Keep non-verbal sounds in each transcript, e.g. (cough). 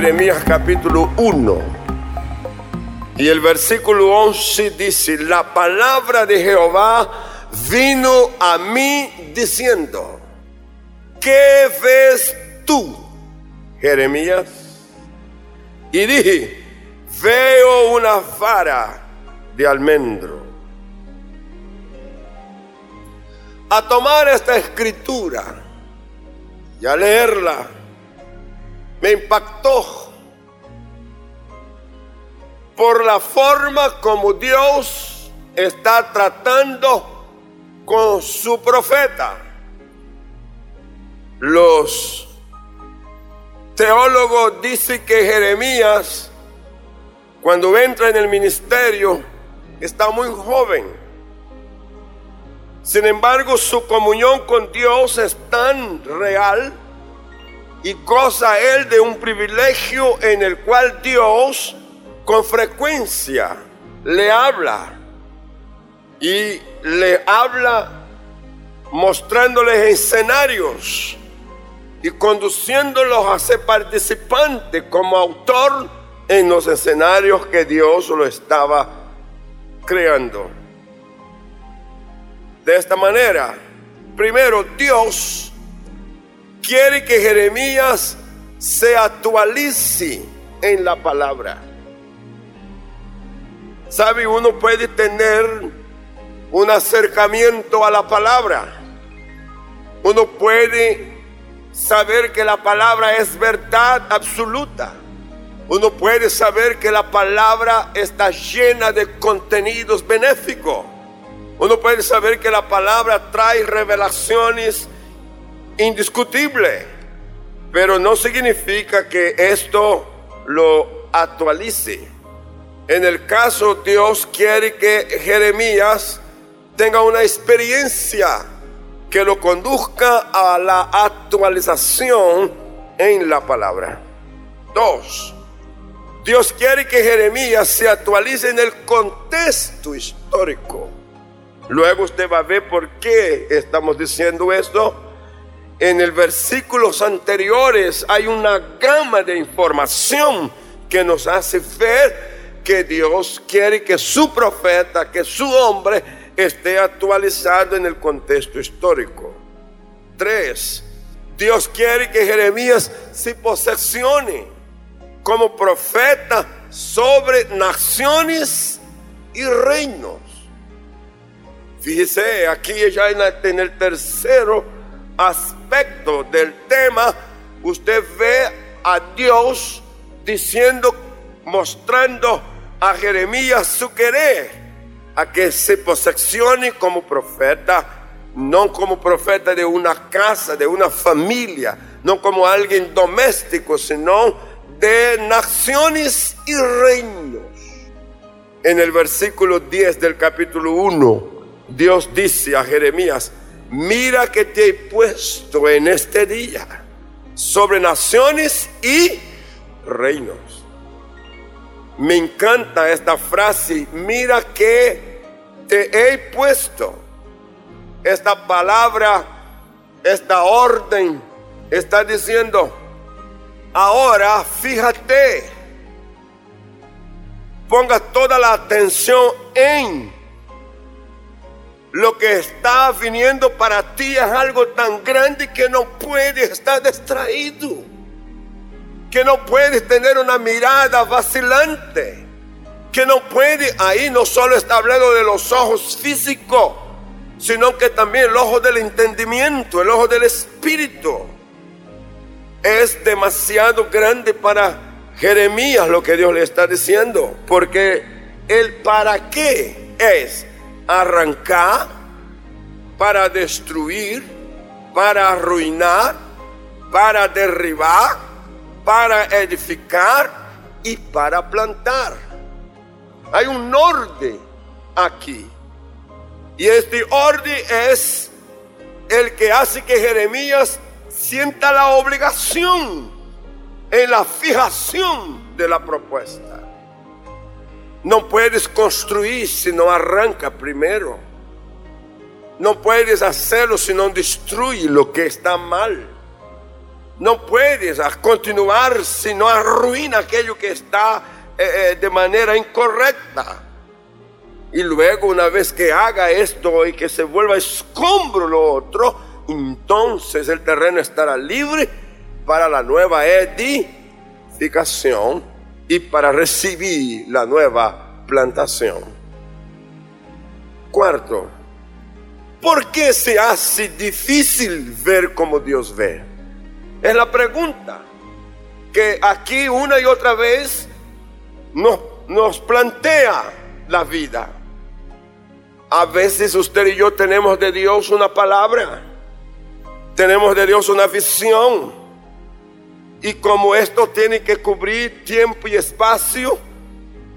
Jeremías capítulo 1. Y el versículo 11 dice, la palabra de Jehová vino a mí diciendo, ¿qué ves tú, Jeremías? Y dije, veo una vara de almendro. A tomar esta escritura y a leerla, me impactó por la forma como Dios está tratando con su profeta. Los teólogos dicen que Jeremías, cuando entra en el ministerio, está muy joven. Sin embargo, su comunión con Dios es tan real y goza él de un privilegio en el cual Dios con frecuencia le habla y le habla mostrándoles escenarios y conduciéndolos a ser participantes como autor en los escenarios que Dios lo estaba creando. De esta manera, primero Dios quiere que Jeremías se actualice en la palabra. ¿Sabe? Uno puede tener un acercamiento a la palabra. Uno puede saber que la palabra es verdad absoluta. Uno puede saber que la palabra está llena de contenidos benéficos. Uno puede saber que la palabra trae revelaciones indiscutibles. Pero no significa que esto lo actualice. En el caso Dios quiere que Jeremías tenga una experiencia que lo conduzca a la actualización en la palabra. Dos, Dios quiere que Jeremías se actualice en el contexto histórico. Luego usted va a ver por qué estamos diciendo esto. En el versículos anteriores hay una gama de información que nos hace ver que Dios quiere que su profeta, que su hombre esté actualizado en el contexto histórico. Tres, Dios quiere que Jeremías se posesione como profeta sobre naciones y reinos. Fíjese, aquí ya en el tercero aspecto del tema, usted ve a Dios diciendo, mostrando a Jeremías su querer a que se posesione como profeta, no como profeta de una casa, de una familia, no como alguien doméstico, sino de naciones y reinos. En el versículo 10 del capítulo 1, Dios dice a Jeremías, mira que te he puesto en este día sobre naciones y reinos. Me encanta esta frase, mira que te he puesto. Esta palabra, esta orden, está diciendo, ahora fíjate, ponga toda la atención en lo que está viniendo para ti es algo tan grande que no puedes estar distraído, que no puedes tener una mirada vacilante que no puede, ahí no solo está hablando de los ojos físicos, sino que también el ojo del entendimiento, el ojo del espíritu. Es demasiado grande para Jeremías lo que Dios le está diciendo, porque el para qué es arrancar, para destruir, para arruinar, para derribar, para edificar y para plantar. Hay un orden aquí. Y este orden es el que hace que Jeremías sienta la obligación en la fijación de la propuesta. No puedes construir si no arranca primero. No puedes hacerlo si no destruye lo que está mal. No puedes continuar si no arruina aquello que está eh, eh, de manera incorrecta. Y luego una vez que haga esto y que se vuelva escombro lo otro, entonces el terreno estará libre para la nueva edificación y para recibir la nueva plantación. Cuarto, ¿por qué se hace difícil ver como Dios ve? Es la pregunta que aquí una y otra vez nos, nos plantea la vida. A veces usted y yo tenemos de Dios una palabra, tenemos de Dios una visión. Y como esto tiene que cubrir tiempo y espacio,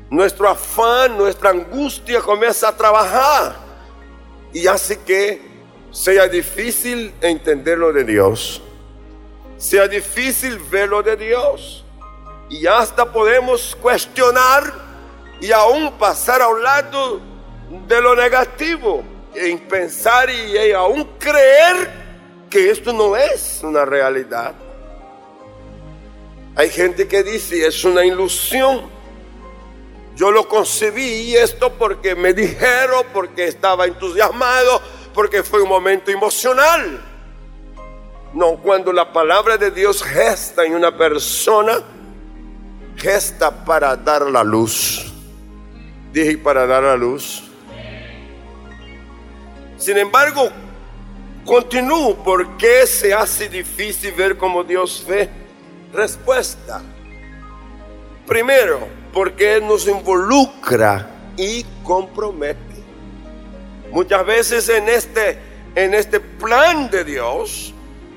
nuestro afán, nuestra angustia comienza a trabajar. Y hace que sea difícil entender lo de Dios, sea difícil ver lo de Dios. Y hasta podemos cuestionar y aún pasar a un lado de lo negativo en pensar y aún creer que esto no es una realidad. Hay gente que dice es una ilusión. Yo lo concebí esto porque me dijeron, porque estaba entusiasmado, porque fue un momento emocional. No, cuando la palabra de Dios gesta en una persona, gesta para dar la luz. Dije para dar la luz. Sin embargo, continúo. ¿Por qué se hace difícil ver como Dios ve? Respuesta. Primero, porque nos involucra y compromete. Muchas veces en este, en este plan de Dios,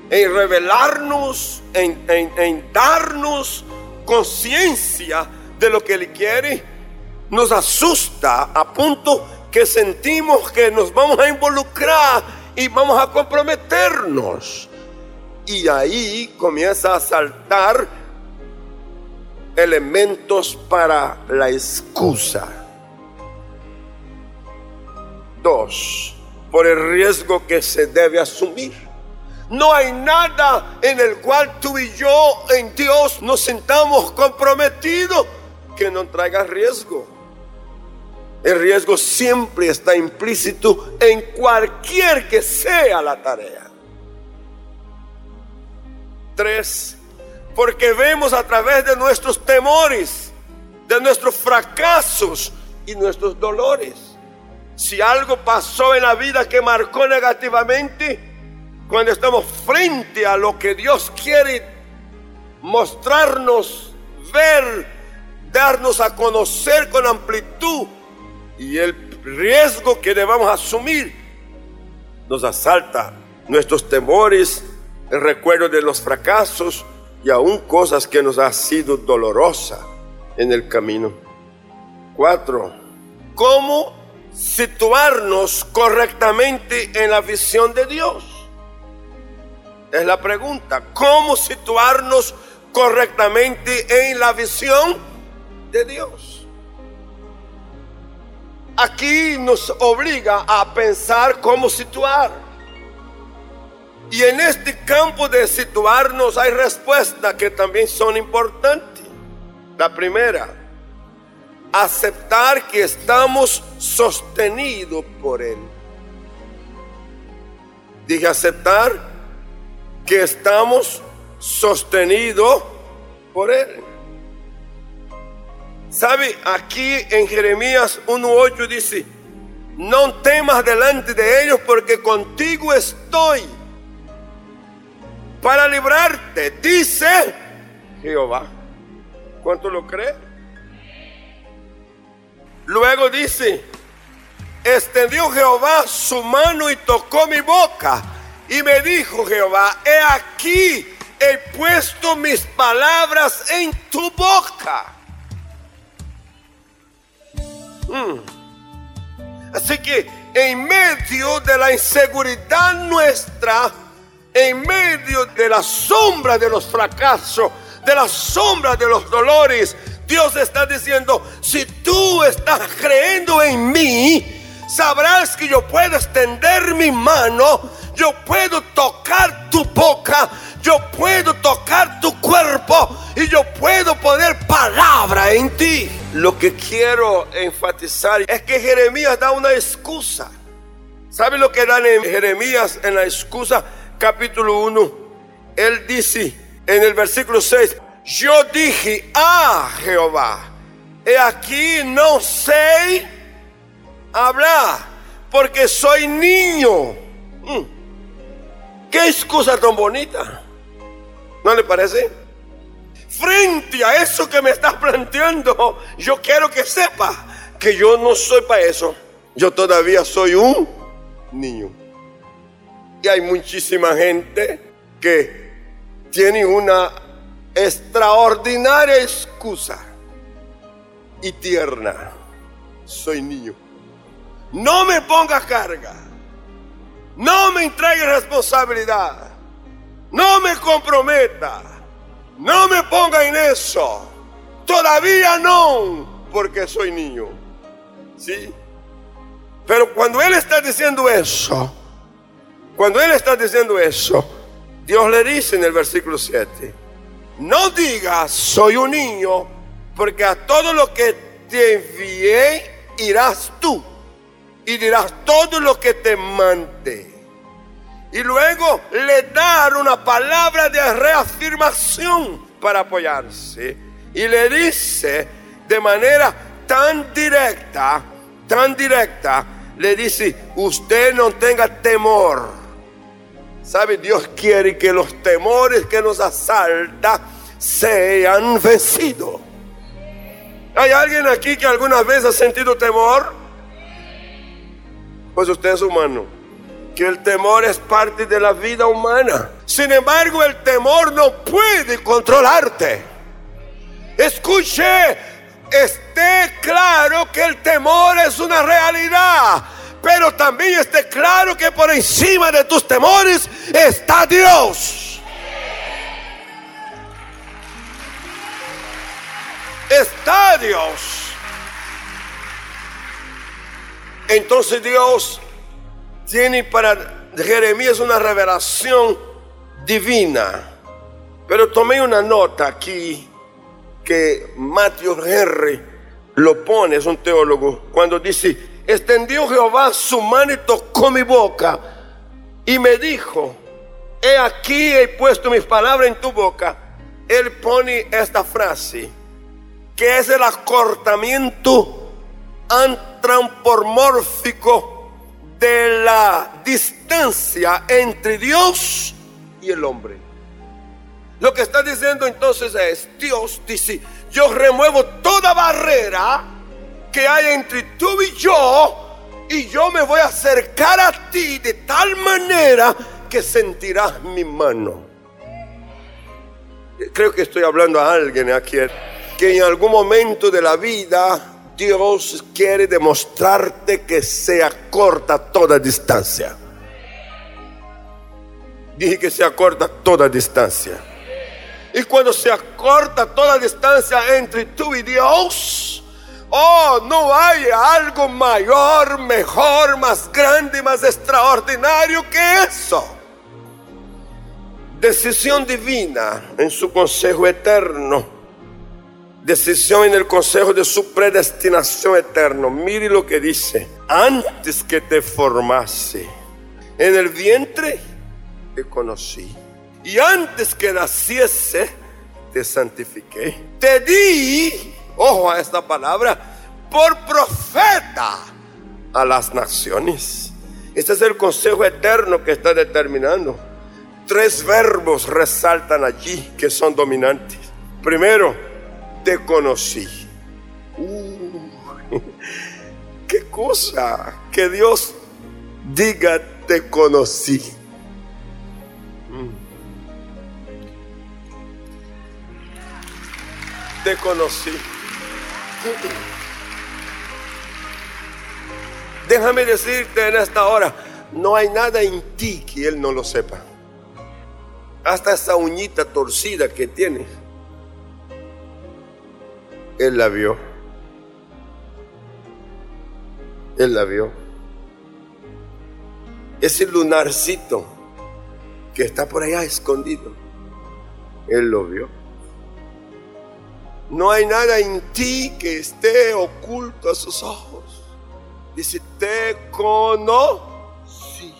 en revelarnos, en, en darnos conciencia de lo que Él quiere, nos asusta a punto que sentimos que nos vamos a involucrar y vamos a comprometernos. Y ahí comienza a saltar elementos para la excusa. Dos, por el riesgo que se debe asumir. No hay nada en el cual tú y yo en Dios nos sintamos comprometidos que no traiga riesgo. El riesgo siempre está implícito en cualquier que sea la tarea. Tres, porque vemos a través de nuestros temores, de nuestros fracasos y nuestros dolores. Si algo pasó en la vida que marcó negativamente, cuando estamos frente a lo que Dios quiere mostrarnos, ver, darnos a conocer con amplitud, y el riesgo que debamos asumir nos asalta nuestros temores, el recuerdo de los fracasos y aún cosas que nos ha sido dolorosa en el camino. Cuatro, ¿cómo situarnos correctamente en la visión de Dios? Es la pregunta, ¿cómo situarnos correctamente en la visión de Dios? aquí nos obliga a pensar cómo situar. Y en este campo de situarnos hay respuestas que también son importantes. La primera, aceptar que estamos sostenidos por Él. Dije aceptar que estamos sostenidos por Él. ¿Sabe? Aquí en Jeremías 1.8 dice, no temas delante de ellos porque contigo estoy para librarte, dice Jehová. ¿Cuánto lo cree? Luego dice, extendió Jehová su mano y tocó mi boca. Y me dijo Jehová, he aquí, he puesto mis palabras en tu boca. Mm. Así que en medio de la inseguridad nuestra, en medio de la sombra de los fracasos, de la sombra de los dolores, Dios está diciendo, si tú estás creyendo en mí, sabrás que yo puedo extender mi mano, yo puedo tocar tu boca, yo puedo tocar tu cuerpo y yo puedo poner palabra en ti. Lo que quiero enfatizar es que Jeremías da una excusa. ¿Sabe lo que dan en Jeremías en la excusa capítulo 1? Él dice en el versículo 6, yo dije a Jehová, he aquí no sé hablar porque soy niño. Mm. ¿Qué excusa tan bonita? ¿No le parece? Frente a eso que me estás planteando, yo quiero que sepa que yo no soy para eso. Yo todavía soy un niño. Hay muchísima gente que tiene una extraordinaria excusa y tierna. Soy niño. No me ponga carga. No me entregue responsabilidad. No me comprometa. No me ponga en eso. Todavía no, porque soy niño. ¿Sí? Pero cuando Él está diciendo eso, cuando Él está diciendo eso, Dios le dice en el versículo 7, no digas soy un niño, porque a todo lo que te envié irás tú y dirás todo lo que te mande. Y luego le dar una palabra de reafirmación para apoyarse. Y le dice de manera tan directa, tan directa, le dice, usted no tenga temor. ¿Sabe? Dios quiere que los temores que nos asaltan sean vencidos. ¿Hay alguien aquí que alguna vez ha sentido temor? Pues usted es humano. Que el temor es parte de la vida humana. Sin embargo, el temor no puede controlarte. Escuche, esté claro que el temor es una realidad. Pero también esté claro que por encima de tus temores está Dios. Está Dios. Entonces Dios tiene para Jeremías una revelación divina. Pero tomé una nota aquí que Matthew Henry lo pone, es un teólogo, cuando dice, extendió Jehová su mano y tocó mi boca y me dijo, he aquí he puesto mis palabras en tu boca. Él pone esta frase, que es el acortamiento antropomórfico de la distancia entre Dios y el hombre. Lo que está diciendo entonces es, Dios dice, yo remuevo toda barrera que hay entre tú y yo y yo me voy a acercar a ti de tal manera que sentirás mi mano. Creo que estoy hablando a alguien aquí que en algún momento de la vida Dios quiere demostrarte que se acorta toda distancia. Dije que se acorta toda distancia. Y cuando se acorta toda distancia entre tú y Dios, oh, no hay algo mayor, mejor, más grande, más extraordinario que eso. Decisión divina en su consejo eterno decisión en el consejo de su predestinación eterna. Mire lo que dice. Antes que te formase en el vientre, te conocí. Y antes que naciese, te santifiqué. Te di, ojo a esta palabra, por profeta a las naciones. Este es el consejo eterno que está determinando. Tres verbos resaltan allí que son dominantes. Primero, te conocí. (laughs) Qué cosa que Dios diga te conocí. Mm. Te conocí. Déjame decirte en esta hora, no hay nada en ti que Él no lo sepa. Hasta esa uñita torcida que tienes él la vio. Él la vio. Ese lunarcito que está por allá escondido. Él lo vio. No hay nada en ti que esté oculto a sus ojos. Dice, te conocí.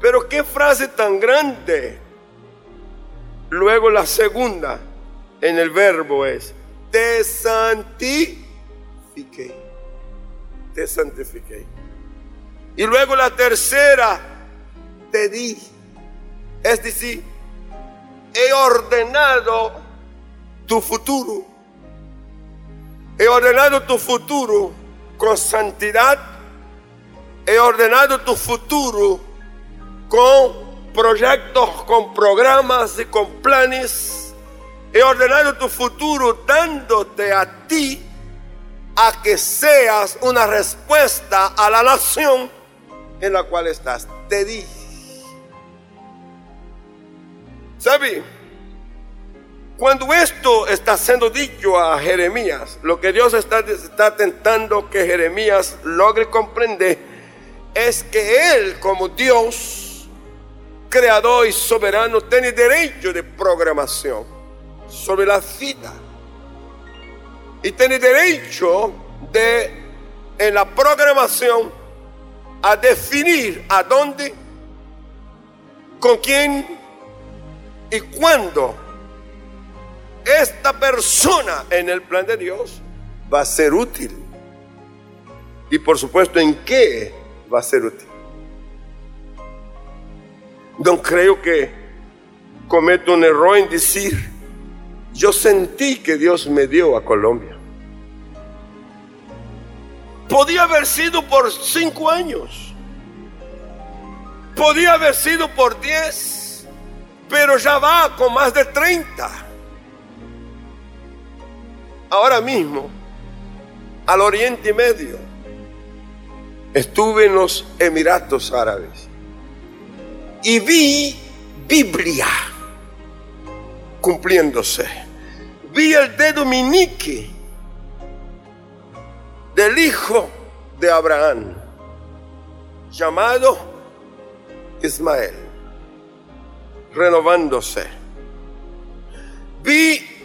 Pero qué frase tan grande. Luego la segunda en el verbo es, te santifiqué. Te santifiqué. Y luego la tercera, te di. Es decir, he ordenado tu futuro. He ordenado tu futuro con santidad. He ordenado tu futuro con proyectos, con programas y con planes. He ordenado tu futuro dándote a ti a que seas una respuesta a la nación en la cual estás. Te di. ¿Sabes? Cuando esto está siendo dicho a Jeremías, lo que Dios está, está tentando que Jeremías logre comprender es que Él como Dios, creador y soberano, tiene derecho de programación sobre la vida. Y tiene derecho de, en la programación, a definir a dónde, con quién y cuándo esta persona en el plan de Dios va a ser útil. Y por supuesto, ¿en qué va a ser útil? No creo que cometo un error en decir, yo sentí que Dios me dio a Colombia. Podía haber sido por cinco años. Podía haber sido por diez. Pero ya va con más de treinta ahora mismo al Oriente Medio. Estuve en los Emiratos Árabes y vi Biblia cumpliéndose. Vi el dedo minique del hijo de Abraham, llamado Ismael, renovándose. Vi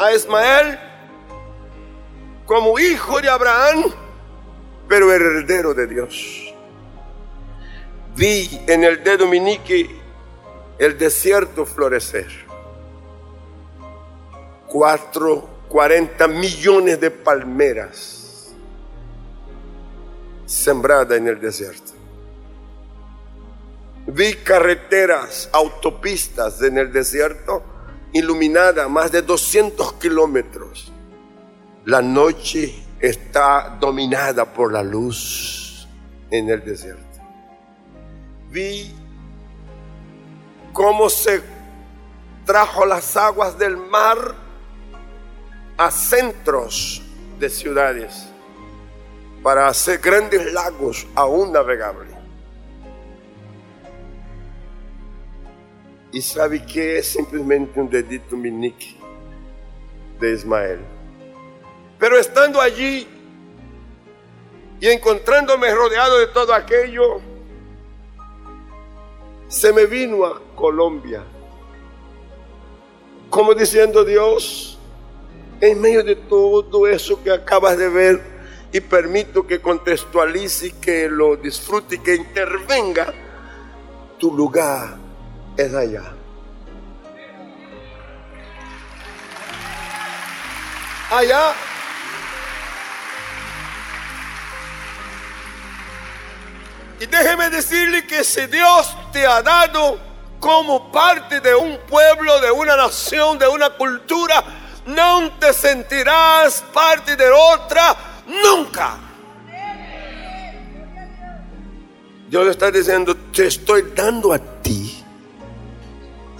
a Ismael como hijo de Abraham, pero heredero de Dios. Vi en el dedo minique el desierto florecer. Cuatro, cuarenta millones de palmeras sembradas en el desierto. Vi carreteras, autopistas en el desierto iluminada más de 200 kilómetros. La noche está dominada por la luz en el desierto. Vi cómo se trajo las aguas del mar a centros de ciudades para hacer grandes lagos aún navegables. Y sabe que es simplemente un dedito minique de Ismael. Pero estando allí y encontrándome rodeado de todo aquello, se me vino a Colombia. Como diciendo Dios, en medio de todo eso que acabas de ver, y permito que contextualice, que lo disfrute y que intervenga, tu lugar es allá. Allá. Y déjeme decirle que si Dios te ha dado como parte de un pueblo, de una nación, de una cultura, no te sentirás parte de otra nunca. Dios está diciendo, te estoy dando a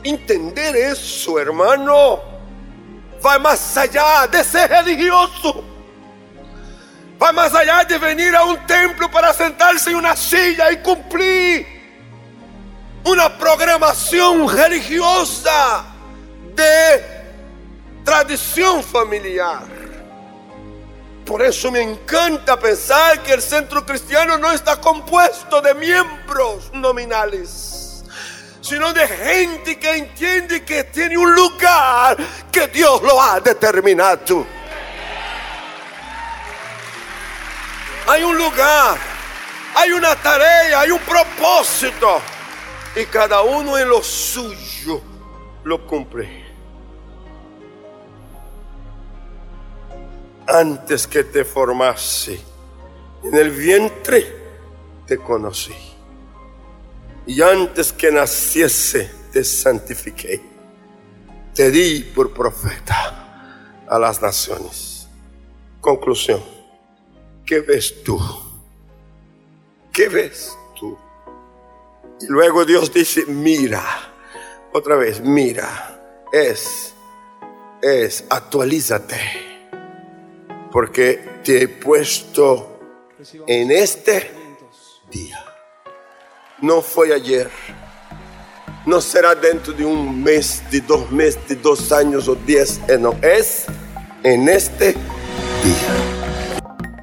Entender eso, hermano, va más allá de ser religioso. Va más allá de venir a un templo para sentarse en una silla y cumplir una programación religiosa de tradición familiar. Por eso me encanta pensar que el centro cristiano no está compuesto de miembros nominales sino de gente que entiende que tiene un lugar que Dios lo ha determinado. Hay un lugar, hay una tarea, hay un propósito. Y cada uno en lo suyo lo cumple. Antes que te formase en el vientre, te conocí. Y antes que naciese, te santifiqué. Te di por profeta a las naciones. Conclusión. ¿Qué ves tú? ¿Qué ves tú? Y luego Dios dice, mira, otra vez, mira, es, es, actualízate, porque te he puesto en este día. No fue ayer, no será dentro de un mes, de dos meses, de dos años o diez, eh, no, es en este día.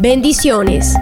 Bendiciones.